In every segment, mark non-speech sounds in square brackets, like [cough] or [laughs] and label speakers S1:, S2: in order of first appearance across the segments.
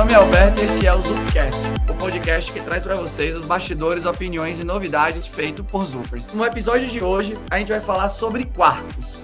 S1: nome é Alberto e este é o Zupcast, o podcast que traz para vocês os bastidores, opiniões e novidades feito por Zupers. No episódio de hoje, a gente vai falar sobre quartos.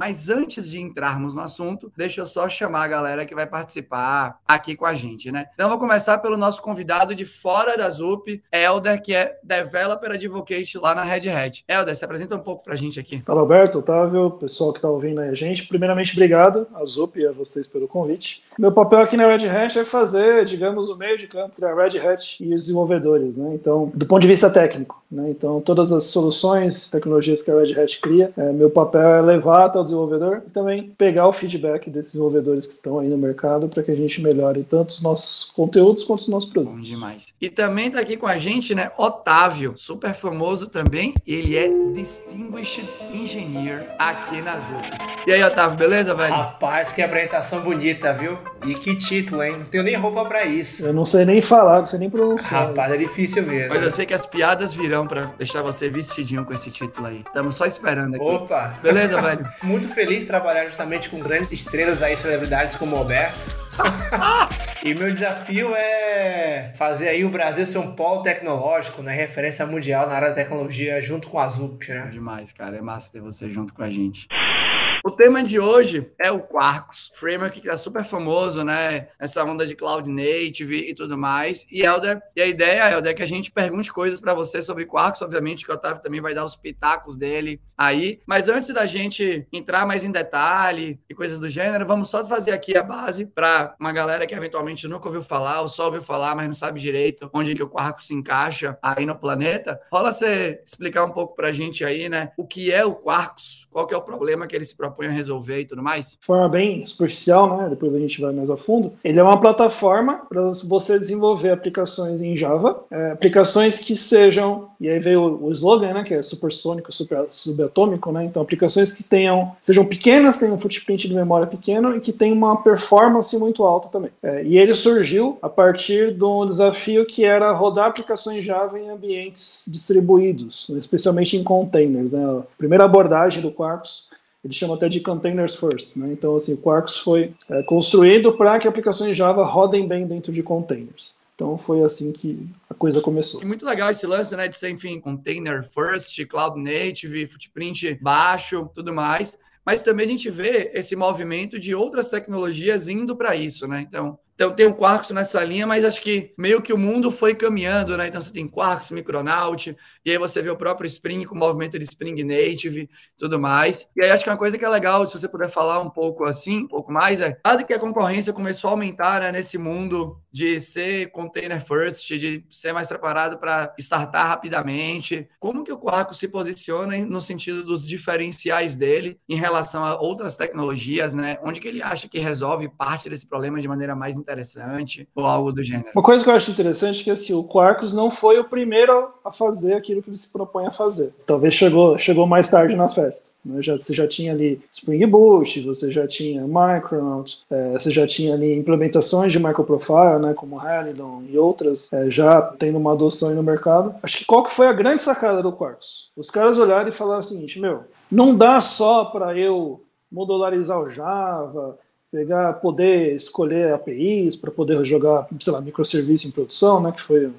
S1: Mas antes de entrarmos no assunto, deixa eu só chamar a galera que vai participar aqui com a gente, né? Então, vou começar pelo nosso convidado de fora da ZUP, Elder, que é Developer Advocate lá na Red Hat. Elder, se apresenta um pouco pra gente aqui.
S2: Fala, Alberto, Otávio, pessoal que tá ouvindo aí a gente. Primeiramente, obrigado a ZUP e a vocês pelo convite. Meu papel aqui na Red Hat é fazer, digamos, o meio de campo entre a Red Hat e os desenvolvedores, né? Então, do ponto de vista técnico, né? Então, todas as soluções, tecnologias que a Red Hat cria, é, meu papel é levar até o desenvolvedor e também pegar o feedback desses desenvolvedores que estão aí no mercado para que a gente melhore tanto os nossos conteúdos quanto os nossos produtos.
S1: Bom demais. E também tá aqui com a gente, né, Otávio, super famoso também, ele é Distinguished Engineer aqui na Zup. E aí, Otávio, beleza, velho?
S3: Rapaz, que apresentação bonita, viu? E que título, hein? Não tenho nem roupa para isso.
S2: Eu não sei nem falar, não sei nem pronunciar.
S3: Rapaz, é difícil mesmo.
S1: Mas eu sei que as piadas virão para deixar você vestidinho com esse título aí. Estamos só esperando aqui.
S3: Opa!
S1: Beleza, velho? [laughs]
S3: Muito feliz de trabalhar justamente com grandes estrelas aí, celebridades como o Alberto. [laughs] e meu desafio é fazer aí o Brasil ser um polo tecnológico, né? Referência mundial na área da tecnologia junto com a ZUP, né?
S1: Demais, cara. É massa ter você junto com a gente. O tema de hoje é o Quarkus, framework que é super famoso, né? Essa onda de cloud native e tudo mais. E Elder, e a ideia, Elder, é que a gente pergunte coisas para você sobre Quarkus, obviamente que o Otávio também vai dar os pitacos dele aí. Mas antes da gente entrar mais em detalhe e coisas do gênero, vamos só fazer aqui a base para uma galera que eventualmente nunca ouviu falar ou só ouviu falar, mas não sabe direito onde que o Quarkus se encaixa aí no planeta. Rola você explicar um pouco para a gente aí, né? O que é o Quarkus? Qual que é o problema que ele se propõe a resolver e tudo mais?
S2: De forma bem superficial, né? Depois a gente vai mais a fundo. Ele é uma plataforma para você desenvolver aplicações em Java, é, aplicações que sejam, e aí veio o, slogan, né? Que é supersônico, super, subatômico, né? Então, aplicações que tenham, sejam pequenas, tenham um footprint de memória pequeno e que tenham uma performance muito alta também. É, e ele surgiu a partir de um desafio que era rodar aplicações Java em ambientes distribuídos, especialmente em containers. Né? A primeira abordagem do Quarkus ele chama até de containers first, né? Então, assim, o Quarkus foi é, construído para que aplicações Java rodem bem dentro de containers. Então, foi assim que coisa começou.
S1: E muito legal esse lance, né, de ser, enfim, container first, cloud native, footprint baixo, tudo mais. Mas também a gente vê esse movimento de outras tecnologias indo para isso, né? Então, então tem o Quarkus nessa linha, mas acho que meio que o mundo foi caminhando, né? Então você tem Quarkus, Micronaut, e aí você vê o próprio Spring com o movimento de Spring Native tudo mais. E aí acho que uma coisa que é legal, se você puder falar um pouco assim, um pouco mais, é dado que a concorrência começou a aumentar né, nesse mundo de ser container first, de ser mais preparado para startar rapidamente, como que o Quarkus se posiciona no sentido dos diferenciais dele em relação a outras tecnologias, né? Onde que ele acha que resolve parte desse problema de maneira mais interessante ou algo do gênero?
S2: Uma coisa que eu acho interessante é que assim, o Quarkus não foi o primeiro a fazer aquilo que ele se propõe a fazer. Talvez chegou, chegou mais tarde na festa. Né? Já, você já tinha ali Spring Boot, você já tinha Micronaut, é, você já tinha ali implementações de microprofile, né, como Halidon e outras, é, já tendo uma adoção no mercado. Acho que qual que foi a grande sacada do Quarkus? Os caras olharam e falaram o seguinte, meu, não dá só para eu modularizar o Java, pegar, poder escolher APIs para poder jogar, sei lá, microserviço em produção, né, que foi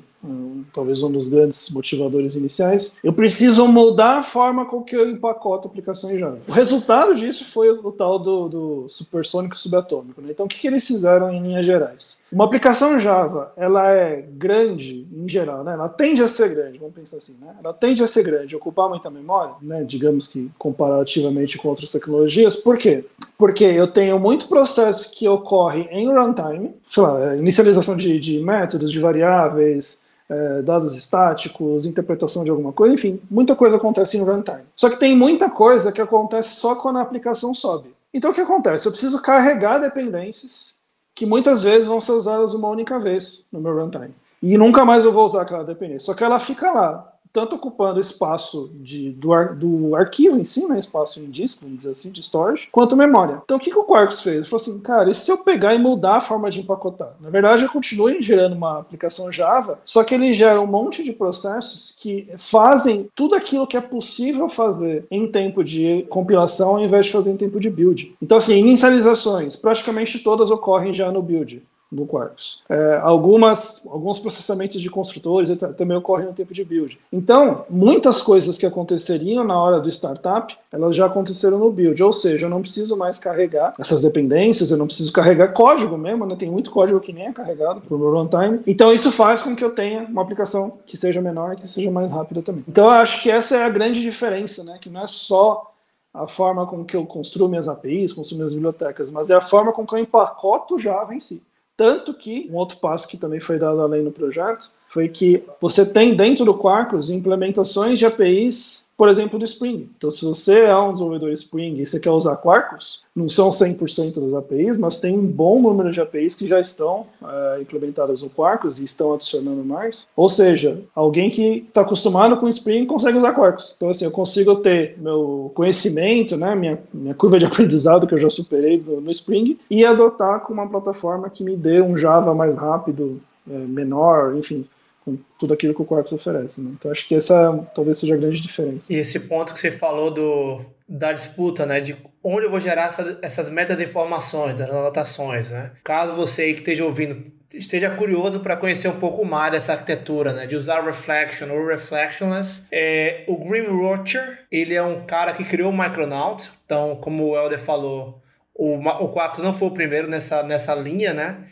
S2: talvez um dos grandes motivadores iniciais, eu preciso moldar a forma com que eu empacoto aplicações Java. O resultado disso foi o tal do, do supersônico subatômico. Né? Então, o que, que eles fizeram em linhas gerais? Uma aplicação Java, ela é grande em geral, né? Ela tende a ser grande, vamos pensar assim, né? Ela tende a ser grande, ocupar muita memória, né? Digamos que comparativamente com outras tecnologias. Por quê? Porque eu tenho muito processo que ocorre em runtime, sei lá, inicialização de, de métodos, de variáveis, é, dados estáticos, interpretação de alguma coisa, enfim, muita coisa acontece em runtime. Só que tem muita coisa que acontece só quando a aplicação sobe. Então o que acontece? Eu preciso carregar dependências que muitas vezes vão ser usadas uma única vez no meu runtime. E nunca mais eu vou usar aquela dependência. Só que ela fica lá. Tanto ocupando espaço de, do, ar, do arquivo em si, né, espaço em disco, vamos dizer assim, de storage, quanto memória. Então o que, que o Quarkus fez? Ele falou assim, cara, e se eu pegar e mudar a forma de empacotar? Na verdade, eu continuo gerando uma aplicação Java, só que ele gera um monte de processos que fazem tudo aquilo que é possível fazer em tempo de compilação ao invés de fazer em tempo de build. Então, assim, inicializações, praticamente todas ocorrem já no build do Quarkus. É, algumas, alguns processamentos de construtores etc, também ocorrem no tempo de build. Então, muitas coisas que aconteceriam na hora do startup, elas já aconteceram no build. Ou seja, eu não preciso mais carregar essas dependências, eu não preciso carregar código mesmo, né? tem muito código que nem é carregado por runtime. Então, isso faz com que eu tenha uma aplicação que seja menor e que seja mais rápida também. Então, eu acho que essa é a grande diferença, né? que não é só a forma com que eu construo minhas APIs, construo minhas bibliotecas, mas é a forma com que eu empacoto o Java em si. Tanto que, um outro passo que também foi dado além no projeto, foi que você tem dentro do Quarkus implementações de APIs por exemplo, do Spring. Então, se você é um desenvolvedor Spring e você quer usar Quarkus, não são 100% das APIs, mas tem um bom número de APIs que já estão é, implementadas no Quarkus e estão adicionando mais. Ou seja, alguém que está acostumado com Spring consegue usar Quarkus. Então, assim, eu consigo ter meu conhecimento, né, minha, minha curva de [laughs] aprendizado que eu já superei no, Spring e adotar com uma plataforma que me dê um Java mais rápido, é, menor, enfim, com tudo aquilo que o Quarkus oferece. Né? Então acho que essa talvez seja a grande diferença.
S3: E esse ponto que você falou do, da disputa, né, de onde eu vou gerar essas, essas metas de informações, das anotações, né? Caso você aí que esteja ouvindo esteja curioso para conhecer um pouco mais dessa arquitetura, né, de usar Reflection ou Reflectionless, é, o Grim Rocher, ele é um cara que criou o Micronaut, então como o Helder falou, o, o não foi o primeiro nessa, nessa linha, né?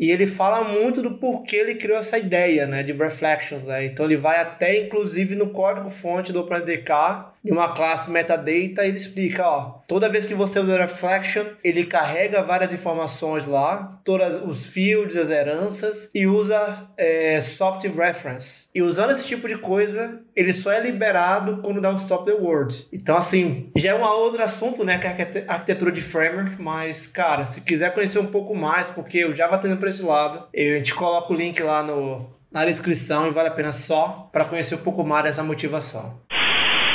S3: E ele fala muito do porquê ele criou essa ideia, né, de reflections, né? Então ele vai até inclusive no código fonte do OpenDK de uma classe metadata, ele explica, ó, toda vez que você usa reflection, ele carrega várias informações lá, todos os fields, as heranças e usa é, soft reference. E usando esse tipo de coisa, ele só é liberado quando dá um stop the word. Então assim, já é um outro assunto, né, que é a arquitetura de framework, mas cara, se quiser conhecer um pouco mais, porque eu já vou tendo para esse lado, eu, a gente coloca o link lá no na descrição e vale a pena só para conhecer um pouco mais dessa motivação.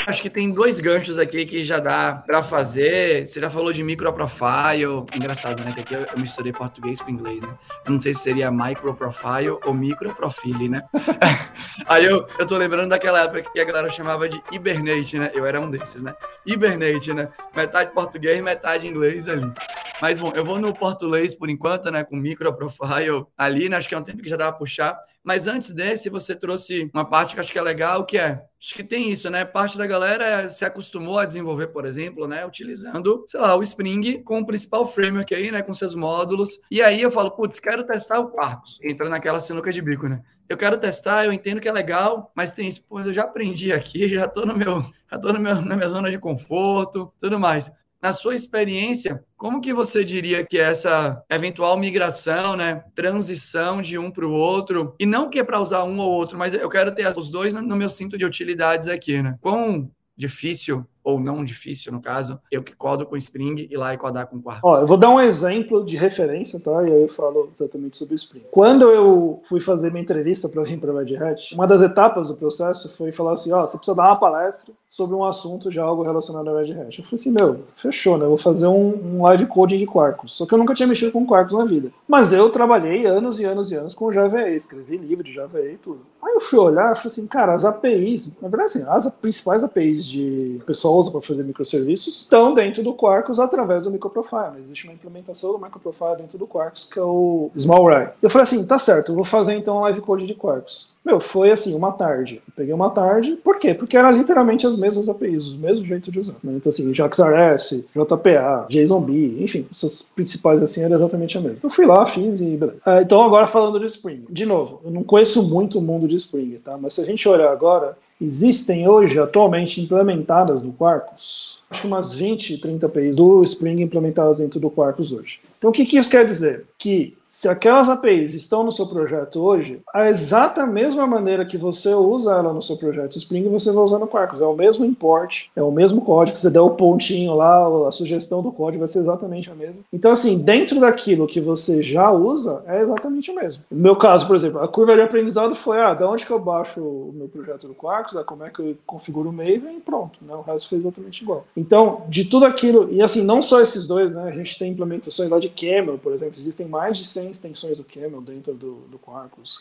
S1: Acho que tem dois ganchos aqui que já dá para fazer. Você já falou de microprofile. Engraçado, né? Que aqui eu misturei português com inglês, né? Eu não sei se seria microprofile ou microprofile, né? [laughs] Aí eu, eu tô lembrando daquela época que a galera chamava de Hibernate, né? Eu era um desses, né? Hibernate, né? Metade português, metade inglês ali. Mas, bom, eu vou no português por enquanto, né? Com microprofile ali, né? Acho que é um tempo que já dá pra puxar. Mas antes desse, você trouxe uma parte que acho que é legal, que é acho que tem isso, né? Parte da galera se acostumou a desenvolver, por exemplo, né? Utilizando, sei lá, o Spring com o principal framework aí, né? Com seus módulos. E aí eu falo, putz, quero testar o Quarkus. Entra naquela sinuca de bico, né? Eu quero testar, eu entendo que é legal, mas tem isso, pois eu já aprendi aqui, [laughs] já tô no meu, já tô no meu, na minha zona de conforto, tudo mais na sua experiência, como que você diria que é essa eventual migração, né, transição de um para o outro, e não que é para usar um ou outro, mas eu quero ter os dois no meu cinto de utilidades aqui, né? Quão difícil ou não difícil, no caso, eu que codo com Spring e lá e codar com Quarkus.
S2: Ó, eu vou dar um exemplo de referência, tá? E aí eu falo exatamente sobre o Spring. Quando eu fui fazer minha entrevista para vir para Red Hat, uma das etapas do processo foi falar assim, ó, você precisa dar uma palestra sobre um assunto de algo relacionado à Red Hat. Eu falei assim, meu, fechou, né? Eu vou fazer um, um live coding de Quarkus. Só que eu nunca tinha mexido com Quarkus na vida. Mas eu trabalhei anos e anos e anos com Java E, escrevi livro de Java E e tudo. Aí eu fui olhar e falei assim, cara, as APIs, na verdade assim, as principais APIs de o pessoal usa para fazer microserviços estão dentro do Quarkus através do microprofile. Existe uma implementação do microprofile dentro do Quarkus que é o Small Ray. Eu falei assim, tá certo, eu vou fazer então um live code de Quarkus. Meu, foi assim, uma tarde. Eu peguei uma tarde, por quê? Porque era literalmente as mesmas APIs, o mesmo jeito de usar. Então, assim, JaxRS, JPA, JSONB, enfim, essas principais assim eram exatamente a mesma. Eu fui lá, fiz e beleza. Ah, então, agora falando de Spring. De novo, eu não conheço muito o mundo de Spring, tá? Mas se a gente olhar agora, existem hoje, atualmente, implementadas no Quarkus, acho que umas 20, 30 APIs do Spring implementadas dentro do Quarkus hoje. Então, o que, que isso quer dizer? Que se aquelas APIs estão no seu projeto hoje, a exata mesma maneira que você usa ela no seu projeto Spring, você vai usar no Quarkus. É o mesmo import, é o mesmo código, você der o pontinho lá, a sugestão do código vai ser exatamente a mesma. Então, assim, dentro daquilo que você já usa, é exatamente o mesmo. No meu caso, por exemplo, a curva de aprendizado foi, ah, da onde que eu baixo o meu projeto do Quarkus, ah, como é que eu configuro o Maven e pronto, né? O resto foi exatamente igual. Então, de tudo aquilo, e assim, não só esses dois, né? A gente tem implementações lá de Camel, por exemplo, existem mais de 100 extensões do Camel dentro do, do Quarkus.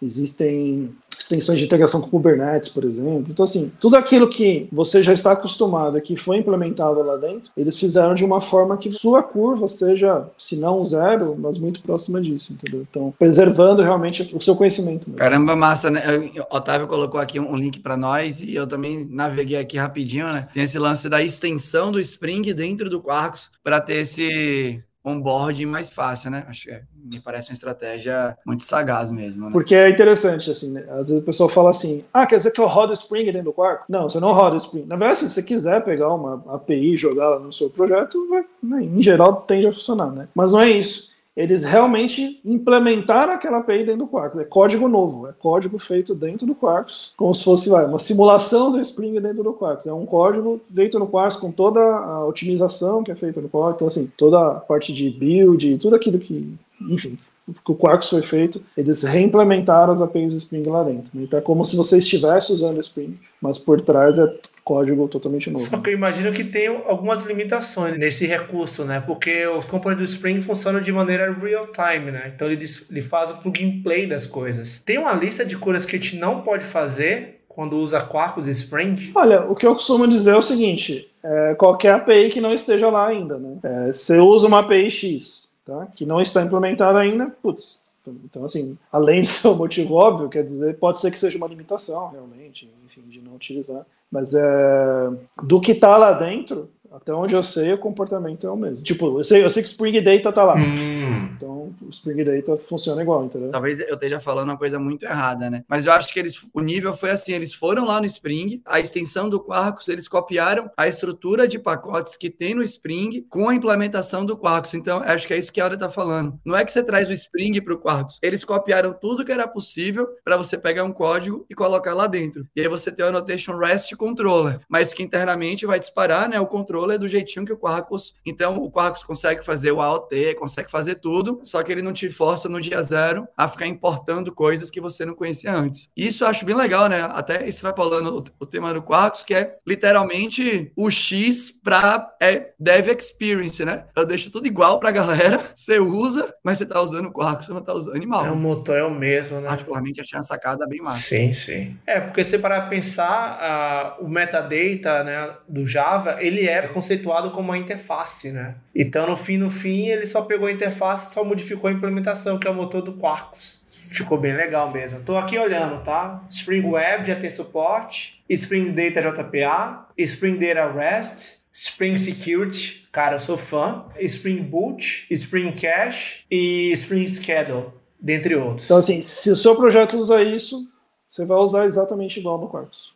S2: Existem extensões de integração com Kubernetes, por exemplo. Então, assim, tudo aquilo que você já está acostumado, que foi implementado lá dentro, eles fizeram de uma forma que sua curva seja, se não zero, mas muito próxima disso, entendeu? Então, preservando realmente o seu conhecimento. Mesmo.
S1: Caramba, massa, né? O Otávio colocou aqui um link para nós e eu também naveguei aqui rapidinho, né? Tem esse lance da extensão do Spring dentro do Quarkus para ter esse onboarding mais fácil, né? Acho que é, me parece uma estratégia muito sagaz mesmo. Né?
S2: Porque é interessante, assim, né? às vezes o pessoal fala assim, ah, quer dizer que eu rodo Spring dentro do Quark? Não, você não roda Spring. Na verdade, se você quiser pegar uma API e jogar no seu projeto, vai, né, em geral tende a funcionar, né? Mas não é isso eles realmente implementaram aquela API dentro do Quarkus. É código novo, é código feito dentro do Quarkus, como se fosse vai, uma simulação do Spring dentro do Quarkus. É um código feito no Quarkus com toda a otimização que é feita no Quarkus, então assim, toda a parte de build, tudo aquilo que, enfim, que o Quarkus foi feito, eles reimplementaram as APIs do Spring lá dentro. Então é como se você estivesse usando o Spring, mas por trás é código totalmente novo.
S3: Só que eu imagino que tem algumas limitações nesse recurso, né? Porque os componentes do Spring funcionam de maneira real time, né? Então ele, ele faz o plug and play das coisas. Tem uma lista de coisas que a gente não pode fazer quando usa Quarkus e Spring?
S2: Olha, o que eu costumo dizer é o seguinte: é, qualquer API que não esteja lá ainda, né? É, você usa uma API X, tá? Que não está implementada ainda, putz. Então, assim, além de ser um motivo óbvio, quer dizer, pode ser que seja uma limitação, realmente, enfim, de não utilizar. Mas é, do que está lá dentro, até onde eu sei, o comportamento é o mesmo. Tipo, eu sei, eu sei que Spring Data tá lá. Hum. Então, o Spring Data funciona igual, entendeu?
S1: Talvez eu esteja falando uma coisa muito errada, né? Mas eu acho que eles, o nível foi assim, eles foram lá no Spring, a extensão do Quarkus, eles copiaram a estrutura de pacotes que tem no Spring com a implementação do Quarkus. Então, acho que é isso que a Aura tá falando. Não é que você traz o Spring para o Quarkus. Eles copiaram tudo que era possível para você pegar um código e colocar lá dentro. E aí você tem o Annotation REST Controller, mas que internamente vai disparar, né, o controller controller do jeitinho que o Quarkus. Então, o Quarkus consegue fazer o AOT, consegue fazer tudo, só que ele não te força no dia zero a ficar importando coisas que você não conhecia antes. Isso eu acho bem legal, né? Até extrapolando o, o tema do Quarkus, que é literalmente o X para é, Dev Experience, né? Eu deixo tudo igual para a galera, [laughs] você usa, mas você tá usando o Quarkus, você não tá usando animal.
S3: É, o motor é o mesmo, né?
S1: Particularmente, achei uma sacada bem massa.
S3: Sim, sim. É, porque se para pensar, uh, o metadata né, do Java, ele é conceituado como uma interface, né? Então, no fim, no fim, ele só pegou a interface, só modificou a implementação, que é o motor do Quarkus. Ficou bem legal mesmo. Tô aqui olhando, tá? Spring Web já tem suporte, Spring Data JPA, Spring Data REST, Spring Security, cara, eu sou fã, Spring Boot, Spring Cache e Spring Schedule, dentre outros.
S2: Então, assim, se o seu projeto usa isso, você vai usar exatamente igual no Quarkus.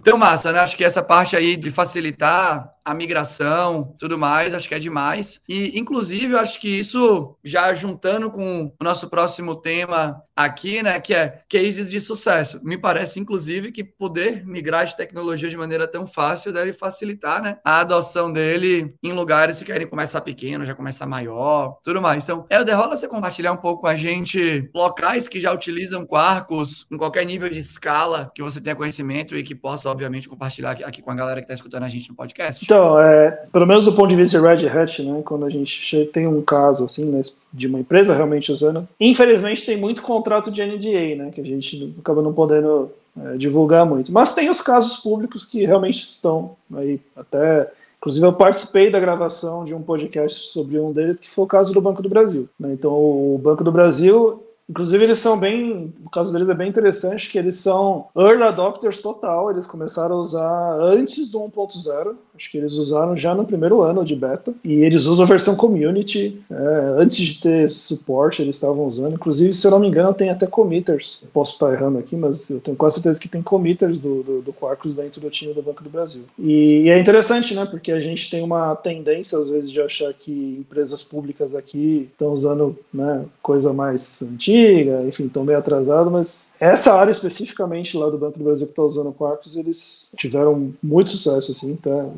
S1: Então, massa, né? Acho que essa parte aí de facilitar a migração, tudo mais, acho que é demais. E, inclusive, eu acho que isso, já juntando com o nosso próximo tema aqui, né, que é cases de sucesso. Me parece, inclusive, que poder migrar de tecnologia de maneira tão fácil deve facilitar, né, a adoção dele em lugares que querem começar pequeno, já começar maior, tudo mais. Então, Helder, rola você compartilhar um pouco com a gente locais que já utilizam Quarkus em qualquer nível de escala que você tenha conhecimento e que possa, obviamente, compartilhar aqui, aqui com a galera que está escutando a gente no podcast?
S2: Então, é, pelo menos do ponto de vista de Red Hat, né, quando a gente tem um caso assim, né, de uma empresa realmente usando, infelizmente tem muito contrato de NDA, né, que a gente acaba não podendo é, divulgar muito. Mas tem os casos públicos que realmente estão aí até Inclusive, eu participei da gravação de um podcast sobre um deles, que foi o caso do Banco do Brasil. Né? Então, o Banco do Brasil Inclusive, eles são bem. O caso deles é bem interessante, que eles são early adopters total. Eles começaram a usar antes do 1.0. Acho que eles usaram já no primeiro ano de beta. E eles usam a versão community. É, antes de ter suporte, eles estavam usando. Inclusive, se eu não me engano, tem até committers. Posso estar errando aqui, mas eu tenho quase certeza que tem committers do, do, do Quarkus dentro do time do Banco do Brasil. E, e, é interessante, né? Porque a gente tem uma tendência, às vezes, de achar que empresas públicas aqui estão usando né, coisa mais antiga, enfim, estão meio atrasadas, mas essa área especificamente lá do Banco do Brasil que está usando o Quarkus, eles tiveram muito sucesso, assim, tá?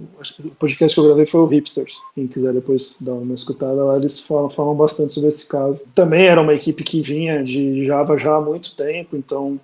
S2: O podcast que eu gravei foi o Hipsters. Quem quiser depois dar uma escutada lá, eles falam, falam bastante sobre esse caso. Também era uma equipe que vinha de Java já há muito tempo, então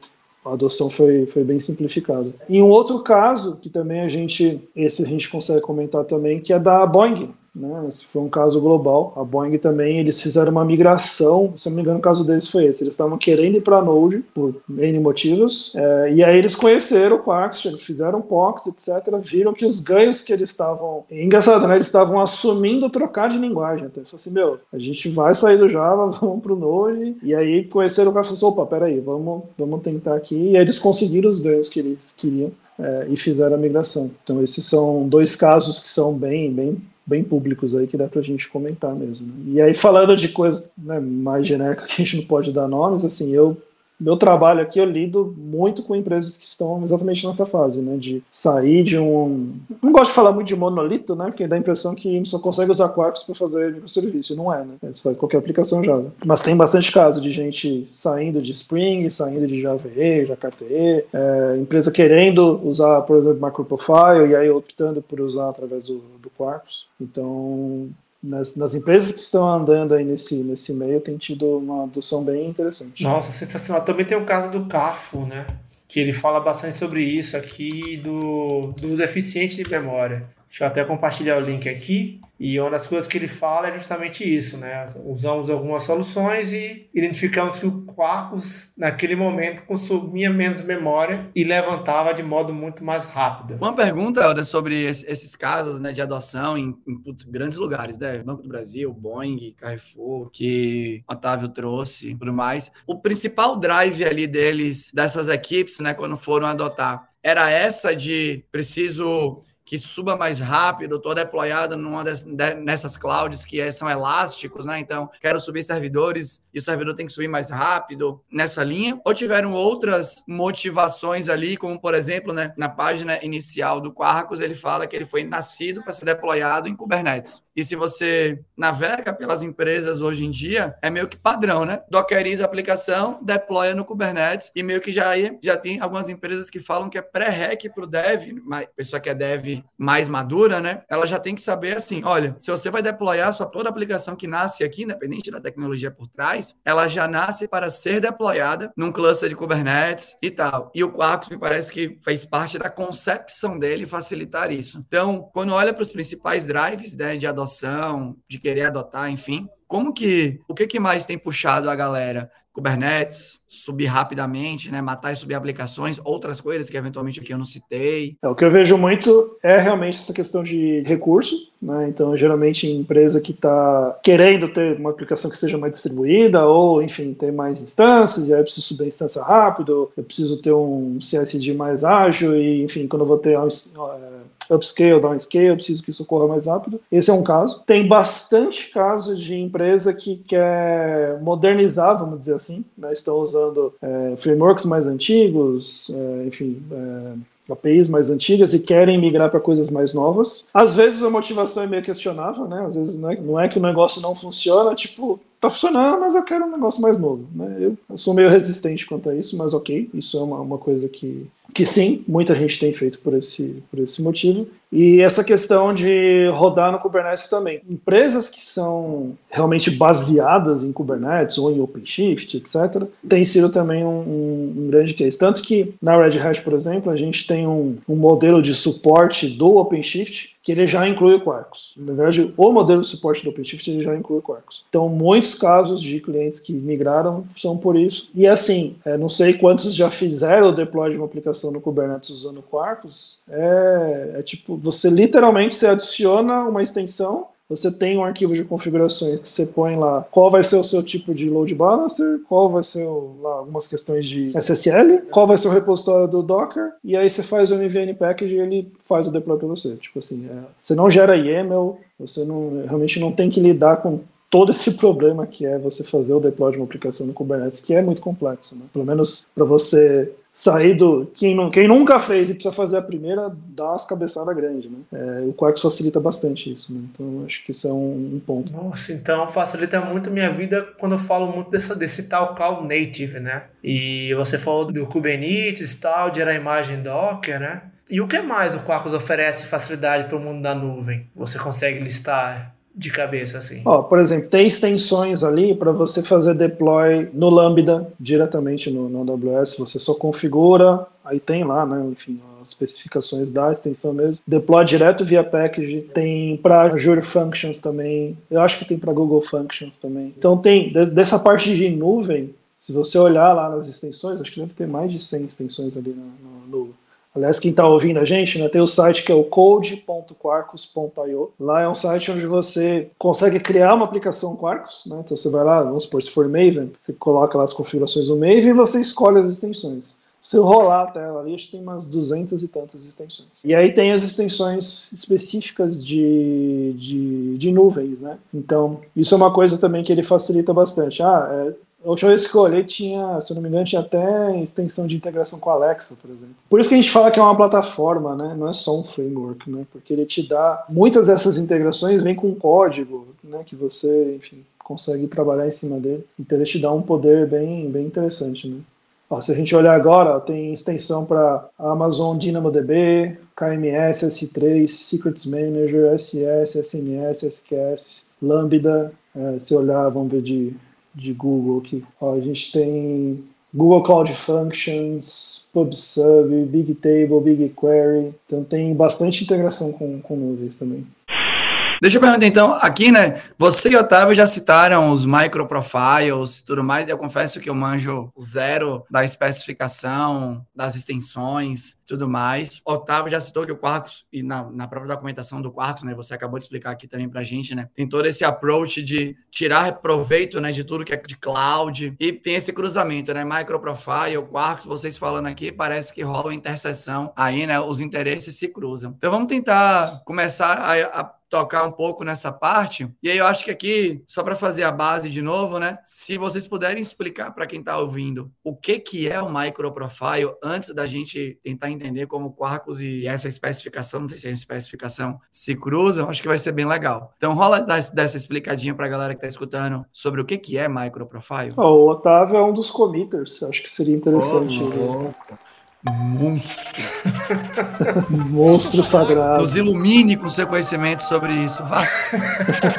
S2: a adoção foi, foi bem simplificada. E um outro caso, que também a gente, esse a gente consegue comentar também, que é da Boeing. Né? Esse foi um caso global. A Boeing também, eles fizeram uma migração, se não me engano, o caso deles foi esse. Eles estavam querendo ir para Node por N motivos, é, e aí eles conheceram o Quarks, fizeram POCs, etc. Viram que os ganhos que eles estavam. Engraçado, né? Eles estavam assumindo trocar de linguagem. Então, eles assim: meu, a gente vai sair do Java, [laughs] vamos para o Node, e aí conheceram o Quarks e falaram assim: opa, peraí, vamos, vamos tentar aqui. E aí eles conseguiram os ganhos que eles queriam. É, e fizeram a migração. Então esses são dois casos que são bem, bem bem públicos aí que dá pra gente comentar mesmo. Né? E aí, falando de coisas né, mais genéricas que a gente não pode dar nomes, assim, eu meu trabalho aqui eu lido muito com empresas que estão exatamente nessa fase, né? De sair de um. Não gosto de falar muito de monolito, né? Porque dá a impressão que só consegue usar Quarkus para fazer microserviço. Não é, né? Você faz qualquer aplicação Java. Mas tem bastante caso de gente saindo de Spring, saindo de Java E, Jakarta E, é, empresa querendo usar, por exemplo, Macroprofile e aí optando por usar através do, do Quarkus. Então, nas, nas, empresas que estão andando aí nesse, nesse meio tem tido uma adoção bem interessante.
S3: Nossa, sensacional. Também tem o caso do Carrefour, né? Que ele fala bastante sobre isso aqui, do, do uso eficiente de memória. Deixa eu até compartilhar o link aqui. E uma das coisas que ele fala é justamente isso, né? Usamos algumas soluções e identificamos que o Quarkus, naquele momento, consumia menos memória e levantava de modo muito mais rápido.
S1: Uma pergunta, Helder, sobre esses casos né, de adoção em, em grandes lugares, né? Banco do Brasil, Boeing, Carrefour, que Otávio trouxe tudo mais. O principal drive ali deles, dessas equipes, né, quando foram adotar, era essa de preciso que suba mais rápido, estou deployado numa dessas, nessas clouds que é, são elásticos, né? Então, quero subir servidores o servidor tem que subir mais rápido nessa linha. Ou tiveram outras motivações ali, como por exemplo, né, na página inicial do Quarkus, ele fala que ele foi nascido para ser deployado em Kubernetes. E se você navega pelas empresas hoje em dia, é meio que padrão, né? Dockeriza a aplicação, deploya no Kubernetes e meio que já, já tem algumas empresas que falam que é pré-rec para o dev, pessoa que é dev mais madura, né? Ela já tem que saber assim, olha, se você vai deployar sua toda aplicação que nasce aqui, independente da tecnologia por trás, ela já nasce para ser deployada num cluster de Kubernetes e tal. E o Quarkus me parece que fez parte da concepção dele facilitar isso. Então, quando olha para os principais drives né, de adoção de querer adotar, enfim. Como que, o que, que mais tem puxado a galera? Kubernetes, subir rapidamente, né? Matar e subir aplicações, outras coisas que eventualmente aqui eu não citei.
S2: É, o que eu vejo muito é realmente essa questão de recurso, né? Então, geralmente, empresa que está querendo ter uma aplicação que seja mais distribuída, ou, enfim, ter mais instâncias, e aí eu preciso subir a instância rápido, eu preciso ter um CSD mais ágil, e, enfim, quando eu vou ter upscale, downscale, eu preciso que isso ocorra mais rápido. Esse é um caso. Tem bastante caso de empresa que quer modernizar, vamos dizer assim, né? estão usando é, frameworks mais antigos, é, enfim. É, APIs mais antigas e querem migrar para coisas mais novas. Às vezes a motivação é meio questionável, né? Às vezes não é, não é que o negócio não funciona, tipo, tá funcionando, mas eu quero um negócio mais novo. Né? Eu, eu, sou meio resistente quanto a isso, mas ok, isso é uma, uma coisa que, que sim, muita gente tem feito por esse, por esse motivo. E essa questão de rodar no Kubernetes também. Empresas que são realmente baseadas em Kubernetes ou em OpenShift, etc., tem sido também um, um, um grande case. Tanto que na Red Hat, por exemplo, a gente tem um, um modelo de suporte do OpenShift que ele já inclui o Quarkus. Na verdade, o modelo de suporte do OpenShift ele já inclui o Quarkus. Então, muitos casos de clientes que migraram são por isso. E assim, é, não sei quantos já fizeram o deploy de uma aplicação no Kubernetes usando o Quarkus. É, é tipo, você literalmente você adiciona uma extensão você tem um arquivo de configurações que você põe lá qual vai ser o seu tipo de load balancer, qual vai ser o, lá, algumas questões de SSL, qual vai ser o repositório do Docker, e aí você faz o MVN package e ele faz o deploy para você. Tipo assim, é, você não gera YAML, você não, realmente não tem que lidar com todo esse [laughs] problema que é você fazer o deploy de uma aplicação no Kubernetes, que é muito complexo, né? Pelo menos para você sair do. Quem, não, quem nunca fez e precisa fazer a primeira, dá umas cabeçadas grandes, né? É, o Quarks facilita bastante isso, né? Então acho que isso é um, um, ponto.
S3: Nossa, então facilita muito minha vida quando eu falo muito dessa, desse tal Cloud Native, né? E você falou do Kubernetes tal, gerar imagem Docker, né? E o que mais o Quarkus oferece facilidade para o mundo da nuvem? Você consegue listar de cabeça, assim?
S2: Ó, por exemplo, tem extensões ali para você fazer deploy no Lambda, diretamente no, no AWS, você só configura, aí tem lá, né, enfim, as especificações da extensão mesmo. Deploy direto via package, tem para Azure Functions também, eu acho que tem para Google Functions também. Então tem, dessa parte de nuvem, se você olhar lá nas extensões, acho que deve ter mais de 100 extensões ali no, no, no Aliás, quem está ouvindo a gente, né, tem o site que é o code.quarkus.io. Lá é um site onde você consegue criar uma aplicação Quarkus. Né? Então você vai lá, vamos supor, se for Maven, você coloca lá as configurações do Maven e você escolhe as extensões. Se eu rolar a tela ali, acho que tem umas 200 e tantas extensões. E aí tem as extensões específicas de, de, de nuvens, né? Então, isso é uma coisa também que ele facilita bastante. Ah, é, a última vez que eu olhei tinha, se eu não me engano, tinha até extensão de integração com a Alexa, por exemplo. Por isso que a gente fala que é uma plataforma, né? Não é só um framework, né? Porque ele te dá muitas dessas integrações vêm com código, né? Que você, enfim, consegue trabalhar em cima dele. Então ele te dá um poder bem, bem interessante, né? Ó, se a gente olhar agora, tem extensão para Amazon DynamoDB, KMS, S3, Secrets Manager, SS, SNS, SQS, Lambda. É, se olhar, vamos ver de de Google aqui. Ó, a gente tem Google Cloud Functions, PubSub, BigTable, BigQuery. Então tem bastante integração com, com nuvens também.
S1: Deixa eu perguntar então, aqui, né? Você e Otávio já citaram os microprofiles e tudo mais. Eu confesso que eu manjo zero da especificação, das extensões, tudo mais. Otávio já citou que o Quarkus, e na, na própria documentação do Quarkus, né? Você acabou de explicar aqui também pra gente, né? Tem todo esse approach de tirar proveito, né? De tudo que é de cloud. E tem esse cruzamento, né? Microprofile, Quarkus, vocês falando aqui, parece que rola uma interseção aí, né? Os interesses se cruzam. Então vamos tentar começar a, a tocar um pouco nessa parte. E aí eu acho que aqui, só para fazer a base de novo, né? Se vocês puderem explicar para quem está ouvindo o que, que é o microprofile antes da gente tentar entender como Quarkus e essa especificação, não sei se é uma especificação, se cruzam, acho que vai ser bem legal. Então rola dessa explicadinha para a galera que está escutando sobre o que, que é microprofile.
S2: Oh, o Otávio é um dos committers, acho que seria interessante. Oh,
S1: Monstro. [laughs]
S2: Monstro sagrado.
S1: Nos ilumine com seu conhecimento sobre isso. Vá.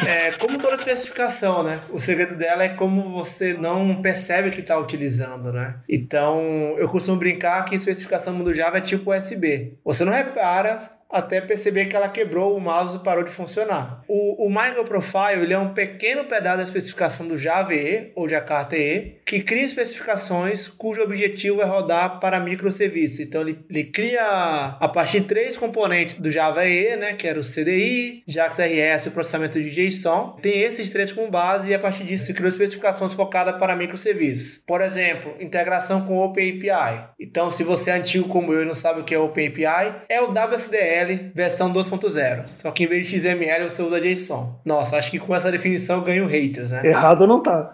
S3: É, como toda especificação, né? O segredo dela é como você não percebe que está utilizando, né? Então, eu costumo brincar que especificação do Java é tipo USB. Você não repara até perceber que ela quebrou o mouse e parou de funcionar. O, o Microprofile ele é um pequeno pedaço da especificação do Java EE ou Jakarta EE que cria especificações cujo objetivo é rodar para microserviços. Então ele, ele cria a partir de três componentes do Java EE, né, que era o CDI, JAX RS e o processamento de JSON. Tem esses três como base e a partir disso criou especificações focadas para microserviços. Por exemplo, integração com OpenAPI. Então, se você é antigo como eu e não sabe o que é OpenAPI, é o WSDL XML versão 2.0. Só que em vez de XML você usa JSON. Nossa, acho que com essa definição eu ganho haters, né?
S2: Errado não tá.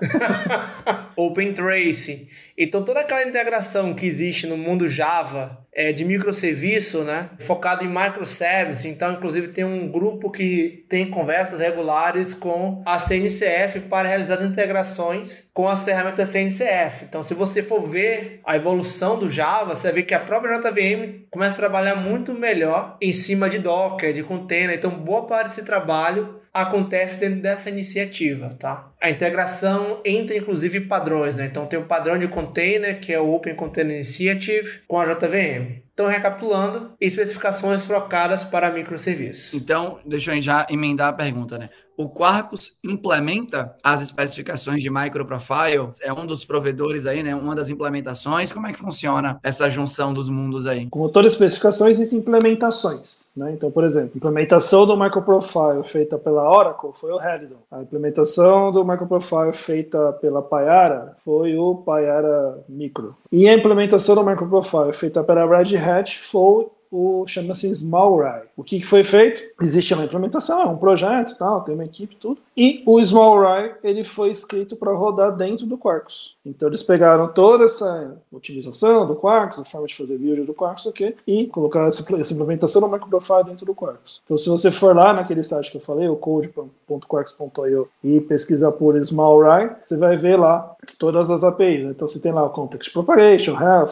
S2: [laughs]
S3: Open Trace. Então toda aquela integração que existe no mundo Java é, de microserviço, né, focado em microservice. Então, inclusive, tem um grupo que tem conversas regulares com a CNCF para realizar as integrações com as ferramentas CNCF. Então, se você for ver a evolução do Java, você ver que a própria JVM começa a trabalhar muito melhor em cima de Docker, de container. Então, boa parte desse trabalho acontece dentro dessa iniciativa, tá? A integração entre, inclusive, padrões, né? Então, tem o padrão de container, que é o Open Container Initiative, com a JVM. Então, recapitulando, especificações focadas para microserviços.
S1: Então, deixa eu já emendar a pergunta, né? O Quarkus implementa as especificações de microprofile? É um dos provedores aí, né? Uma das implementações. Como é que funciona essa junção dos mundos aí?
S2: Como toda especificação, existem implementações. Né? Então, por exemplo, a implementação do microprofile feita pela Oracle foi o Helidon. A implementação do microprofile feita pela Payara foi o Payara Micro. E a implementação do microprofile feita pela Red Hat foi o chama-se SmallRye. O que, foi feito? Existe uma implementação, é um projeto, tal, tem uma equipe, tudo. E o SmallRye ele foi escrito para rodar dentro do Quarkus. Então eles pegaram toda essa otimização do Quarkus, a forma de fazer build do Quarkus aqui, e colocaram essa, essa implementação no microprofile dentro do Quarkus. Então se você for lá naquele site que eu falei, o code.quarkus.io, e pesquisar por SmallRye, você vai ver lá todas as APIs. Então você tem lá o Context Propagation, Health,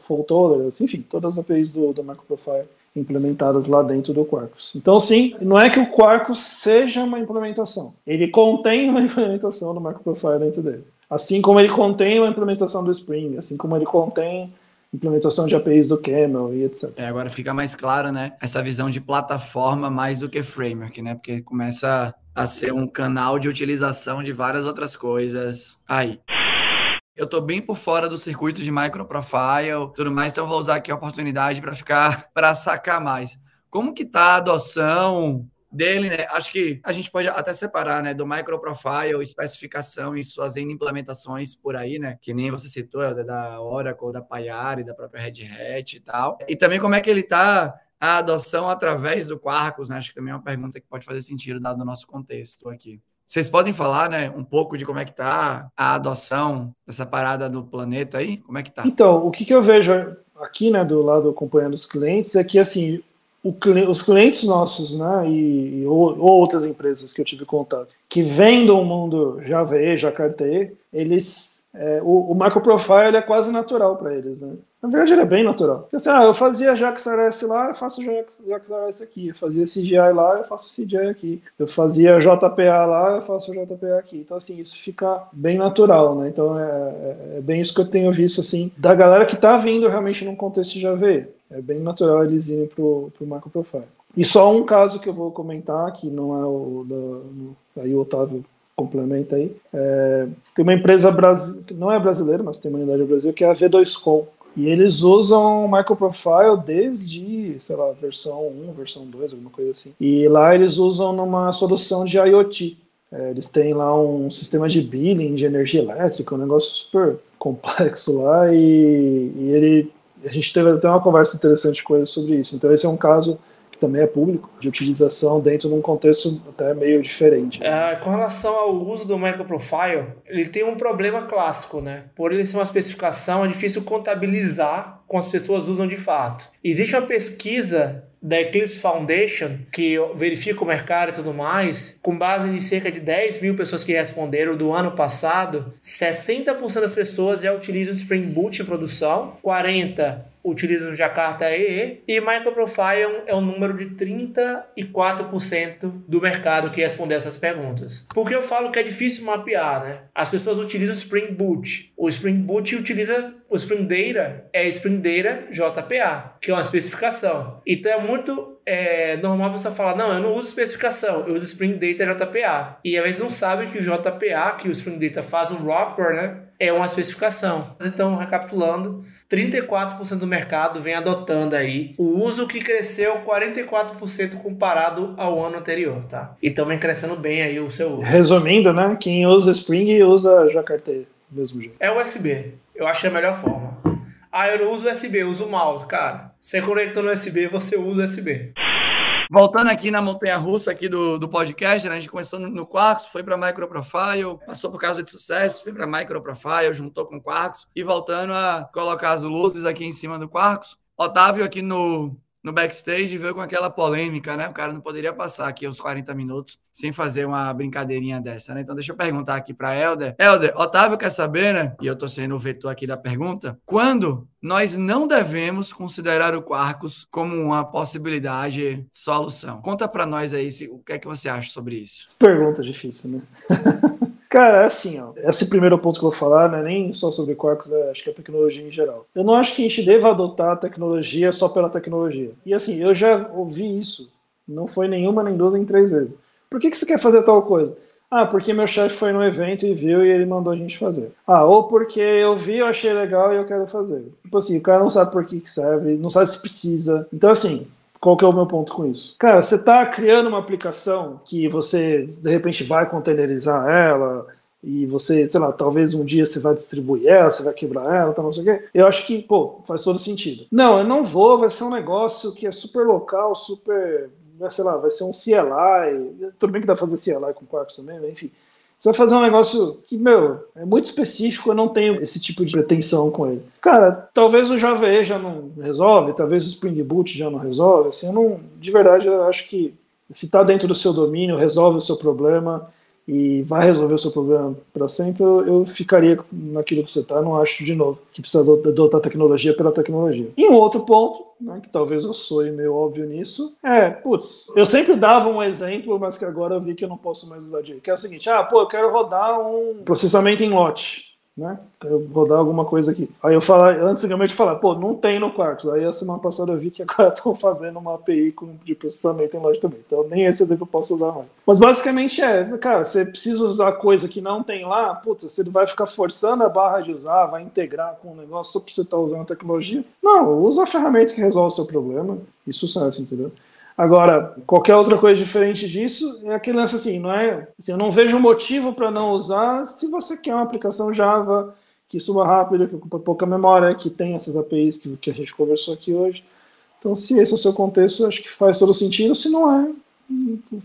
S2: Fault Tolerance, enfim, todas as APIs do, do microprofile implementadas lá dentro do Quarkus. Então, sim, não é que o Quarkus seja uma implementação. Ele contém uma [laughs] implementação do microprofile dentro dele. Assim como ele contém uma implementação do Spring, assim como ele contém implementação de APIs do Camel e etc.
S1: É, agora fica mais claro, né? Essa visão de plataforma mais do que framework, né? Porque começa a ser um canal de utilização de várias outras coisas aí. Eu estou bem por fora do circuito de microprofile, tudo mais, então vou usar aqui a oportunidade para ficar [laughs] para sacar mais. Como que tá a adoção dele, né? Acho que a gente pode até separar, né, do microprofile, especificação e suas implementações por aí, né? Que nem você citou, é da Oracle, da Payara, da própria Red Hat e tal. E também como é que ele tá a adoção através do Quarkus, né? Acho que também é uma pergunta que pode fazer sentido dado o nosso contexto aqui. Vocês podem falar, né, um pouco de como é que tá a adoção dessa parada do planeta aí? Como é que tá?
S2: Então, o que, que eu vejo aqui, né, do lado acompanhando os clientes, é que, assim, o, os clientes nossos, né, e, e ou, ou, outras empresas que eu tive contato, que vêm do mundo JVE, Jacarté, eles, é, o, o microprofile é quase natural para eles, né? Na verdade, ele é bem natural. Porque assim, ah, eu fazia JaxRS lá, eu faço JaxRS aqui. Eu fazia CGI lá, eu faço CGI aqui. Eu fazia JPA lá, eu faço JPA aqui. Então, assim, isso fica bem natural, né? Então, é, é, é bem isso que eu tenho visto, assim, da galera que tá vindo realmente num contexto de JV. É bem natural eles irem pro, pro Macro Profile. E só um caso que eu vou comentar, que não é o da, aí o Otávio complementa aí. É, tem uma empresa brasileira, não é brasileira, mas tem uma unidade no Brasil, que é a V2Com. E eles usam microprofile desde, sei lá, versão 1, versão 2, alguma coisa assim. E lá eles usam numa solução de IoT. É, eles têm lá um sistema de billing de energia elétrica, um negócio super complexo lá, e, e ele, a gente teve até uma conversa interessante com eles sobre isso. Então esse é um caso que também é público, de utilização dentro de um contexto até meio diferente.
S3: É, com relação ao uso do microprofile, ele tem um problema clássico, né? Por ele ser uma especificação, é difícil contabilizar como as pessoas usam de fato. Existe uma pesquisa da Eclipse Foundation, que verifica o mercado e tudo mais, com base em cerca de 10 mil pessoas que responderam do ano passado, 60% das pessoas já utilizam o Spring Boot em produção, 40% utilizam o Jakarta EE e Microprofile é um número de 34% do mercado que respondeu essas perguntas. Por que eu falo que é difícil mapear, né? As pessoas utilizam o Spring Boot. O Spring Boot utiliza o Spring Data, é Spring Data JPA, que é uma especificação. Então é muito é normal você falar, não, eu não uso especificação, eu uso Spring Data JPA. E às vezes não sabem que o JPA, que o Spring Data faz um wrapper, né? É uma especificação. Então, recapitulando, 34% do mercado vem adotando aí o uso que cresceu 44% comparado ao ano anterior, tá? Então vem crescendo bem aí o seu uso.
S2: Resumindo, né? Quem usa Spring usa do mesmo jeito.
S3: É USB. Eu acho a melhor forma. Ah, eu não uso USB, eu uso mouse. Cara, você conectou no USB, você usa USB.
S1: Voltando aqui na montanha russa aqui do, do podcast, né? a gente começou no, no Quarks, foi para Microprofile, passou por causa de sucesso, foi para Microprofile, juntou com Quarks e voltando a colocar as luzes aqui em cima do Quarks. Otávio aqui no, no backstage veio com aquela polêmica, né? O cara não poderia passar aqui os 40 minutos sem fazer uma brincadeirinha dessa, né? Então deixa eu perguntar aqui para Helder. Helder, Otávio quer saber, né? E eu tô sendo o vetor aqui da pergunta. Quando nós não devemos considerar o Quarkus como uma possibilidade de solução? Conta para nós aí se, o que é que você acha sobre isso.
S2: Pergunta difícil, né? [laughs] Cara, é assim, ó. Esse primeiro ponto que eu vou falar não é nem só sobre Quarks, é, acho que é tecnologia em geral. Eu não acho que a gente deva adotar a tecnologia só pela tecnologia. E assim, eu já ouvi isso. Não foi nenhuma, nem duas, nem três vezes. Por que, que você quer fazer tal coisa? Ah, porque meu chefe foi no evento e viu e ele mandou a gente fazer. Ah, ou porque eu vi, eu achei legal e eu quero fazer. Tipo assim, o cara não sabe por que, que serve, não sabe se precisa. Então, assim, qual que é o meu ponto com isso? Cara, você está criando uma aplicação que você, de repente, vai containerizar ela, e você, sei lá, talvez um dia você vai distribuir ela, você vai quebrar ela, tá, não sei o quê. Eu acho que, pô, faz todo sentido. Não, eu não vou, vai ser um negócio que é super local, super sei lá, vai ser um CLI, tudo bem que dá pra fazer CLI com Quarkus também, mas enfim. Você vai fazer um negócio que, meu, é muito específico, eu não tenho esse tipo de pretensão com ele. Cara, talvez o Java já não resolve, talvez o Spring Boot já não resolve, assim, eu não, de verdade, eu acho que se está dentro do seu domínio, resolve o seu problema, e vai resolver o seu problema para sempre, eu, eu, ficaria naquilo que você está. Não acho, de novo, que precisa adotar tecnologia pela tecnologia. E um outro ponto, né, que talvez eu sou meio óbvio nisso, é, putz, eu sempre dava um exemplo, mas que agora eu vi que eu não posso mais usar de que é o seguinte, ah, pô, eu quero rodar um processamento em lote né? Eu vou dar alguma coisa aqui. Aí eu falar, antigamente falar, pô, não tem no Quarkus. Aí a semana passada eu vi que agora [laughs] estão fazendo uma API de processamento em loja também. Então nem esse exemplo eu posso usar mais. Mas basicamente é, cara, você precisa usar coisa que não tem lá, putz, você vai ficar forçando a barra de usar, vai integrar com o negócio só pra você estar tá usando a tecnologia. Não, usa a ferramenta que resolve o seu problema e sucesso, entendeu? Agora, qualquer outra coisa diferente disso é aquele lance assim, não é? Assim, eu não vejo motivo para não usar se você quer uma aplicação Java que suba rápido, que ocupa pouca memória, que tem essas APIs que, que a gente conversou aqui hoje. Então, se esse é o seu contexto, acho que faz todo sentido. Se não é,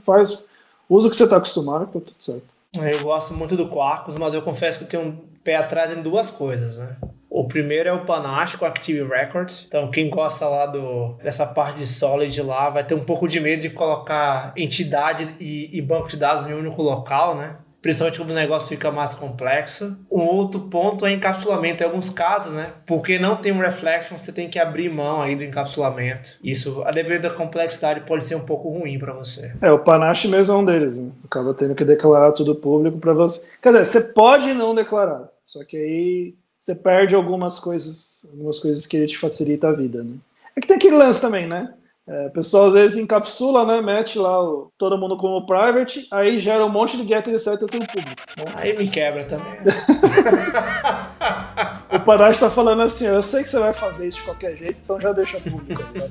S2: faz, usa o que você está acostumado, tá tudo certo.
S3: Eu gosto muito do Quarkus, mas eu confesso que eu tenho um pé atrás em duas coisas, né? O primeiro é o Panache com Active Records. Então, quem gosta lá do, dessa parte de Solid lá vai ter um pouco de medo de colocar entidade e, e banco de dados em um único local, né? principalmente quando o negócio fica mais complexo. Um outro ponto é encapsulamento em alguns casos, né? Porque não tem um reflection, você tem que abrir mão aí do encapsulamento. Isso, a depender da complexidade, pode ser um pouco ruim para você.
S2: É, o Panache mesmo é um deles, né? Acaba tendo que declarar tudo público para você. Quer dizer, você pode não declarar, só que aí você perde algumas coisas, algumas coisas que ele te facilita a vida, né? É que tem aquele lance também, né? É, o pessoal às vezes encapsula, né? Mete lá o, todo mundo como private, aí gera um monte de getter e setter tudo público. Né?
S3: Aí me quebra também. [laughs]
S2: o Panache tá falando assim, eu sei que você vai fazer isso de qualquer jeito, então já deixa público. Tá?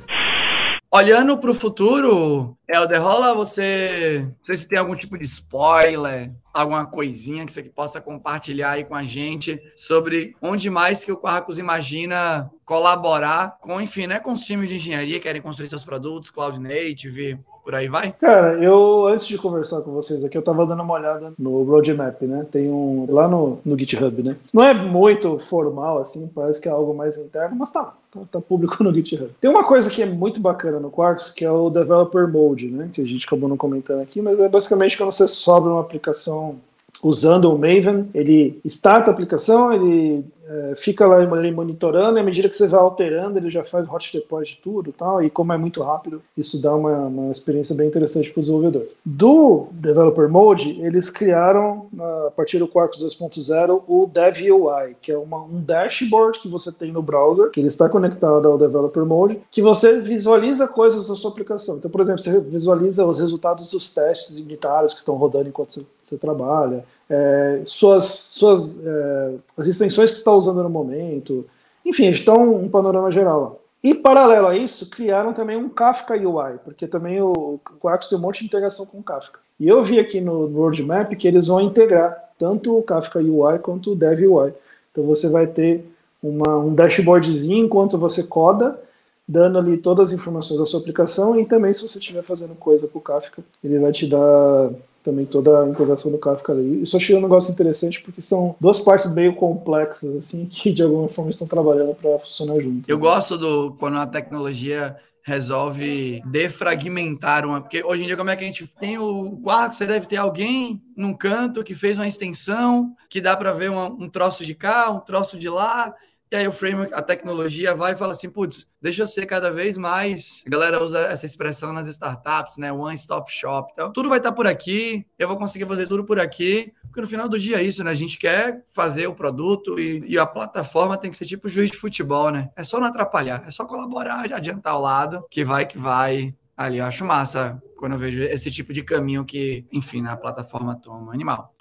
S1: Olhando para o futuro, Helder, rola você. Não sei se tem algum tipo de spoiler, alguma coisinha que você possa compartilhar aí com a gente sobre onde mais que o Quarkus imagina colaborar com, enfim, né, com os times de engenharia que querem construir seus produtos, Cloud Native, por aí vai?
S2: Cara, eu, antes de conversar com vocês aqui, eu tava dando uma olhada no roadmap, né? Tem um lá no, no GitHub, né? Não é muito formal, assim, parece que é algo mais interno, mas tá, tá, tá público [laughs] no GitHub. Tem uma coisa que é muito bacana no Quarks, que é o Developer Mode, né? Que a gente acabou não comentando aqui, mas é basicamente quando você sobe uma aplicação usando o Maven, ele starta a aplicação, ele é, fica lá ali monitorando, e à medida que você vai alterando, ele já faz hot deploy de tudo tal, e como é muito rápido, isso dá uma, uma experiência bem interessante para o desenvolvedor. Do Developer Mode, eles criaram, a partir do Quarkus 2.0, o Dev UI, que é uma, um dashboard que você tem no browser, que ele está conectado ao Developer Mode, que você visualiza coisas da sua aplicação. Então, por exemplo, você visualiza os resultados dos testes unitários que estão rodando enquanto você, você trabalha, é, suas, suas é, as extensões que está usando no momento. Enfim, eles estão um panorama geral. E paralelo a isso, criaram também um Kafka UI, porque também o Quarkus tem um monte de integração com o Kafka. E eu vi aqui no roadmap que eles vão integrar tanto o Kafka UI quanto o Dev UI. Então você vai ter uma, um dashboardzinho enquanto você coda, dando ali todas as informações da sua aplicação e também se você estiver fazendo coisa com o Kafka, ele vai te dar também toda a integração do Kafka ali. Isso eu achei um negócio interessante porque são duas partes meio complexas, assim, [laughs] que de alguma forma estão trabalhando para funcionar junto.
S1: Eu gosto do quando a tecnologia resolve defragmentar uma. Porque hoje em dia, como é que a gente tem o quarto? Você deve ter alguém num canto que fez uma extensão que dá para ver uma, um troço de cá, um troço de lá. E aí o framework, a tecnologia vai e fala assim, putz, deixa eu ser cada vez mais. A galera usa essa expressão nas startups, né? One stop shop. Então, tudo vai estar por aqui, eu vou conseguir fazer tudo por aqui. Porque no final do dia é isso, né? A gente quer fazer o produto e, e, a plataforma tem que ser tipo juiz de futebol, né? É só não atrapalhar, é só colaborar, adiantar o lado, que vai que vai ali. Eu acho massa quando eu vejo esse tipo de caminho que, enfim, a plataforma toma. Animal.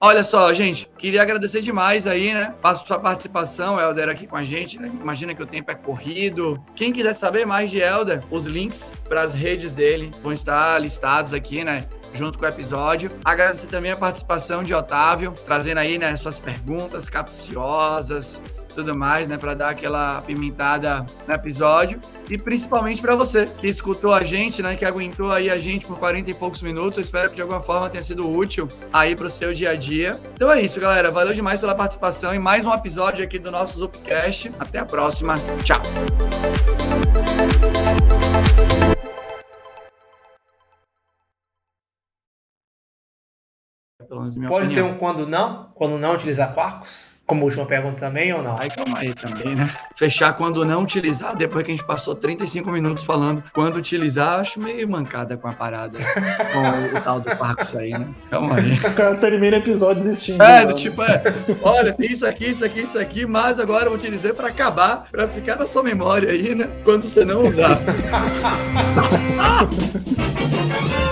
S1: Olha só, gente, queria agradecer demais aí, né? Passo sua participação, Helder, aqui com a gente. Né? Imagina que o tempo é corrido. Quem quiser saber mais de Helder, os links para as redes dele vão estar listados aqui, né? junto com o episódio. Agradecer também a participação de Otávio, trazendo aí, né, suas perguntas capciosas, tudo mais, né, para dar aquela pimentada no episódio. E principalmente para você que escutou a gente, né, que aguentou aí a gente por 40 e poucos minutos. Eu espero que de alguma forma tenha sido útil aí para o seu dia a dia. Então é isso, galera. Valeu demais pela participação em mais um episódio aqui do nosso Zupcast. Até a próxima. Tchau.
S3: Pode opinião. ter um quando não? Quando não utilizar quarks? Como última pergunta também ou não?
S1: Aí calma aí também, né? Fechar quando não utilizar, depois que a gente passou 35 minutos falando quando utilizar, acho meio mancada com a parada, com o, tal do Parcos aí, né? Calma aí.
S2: O cara termina o episódio desistindo.
S1: É, do tipo, é, olha, tem isso aqui, isso aqui, isso aqui, mas agora eu utilizei para acabar, para ficar na sua memória aí, né? Quando você não usar. [laughs]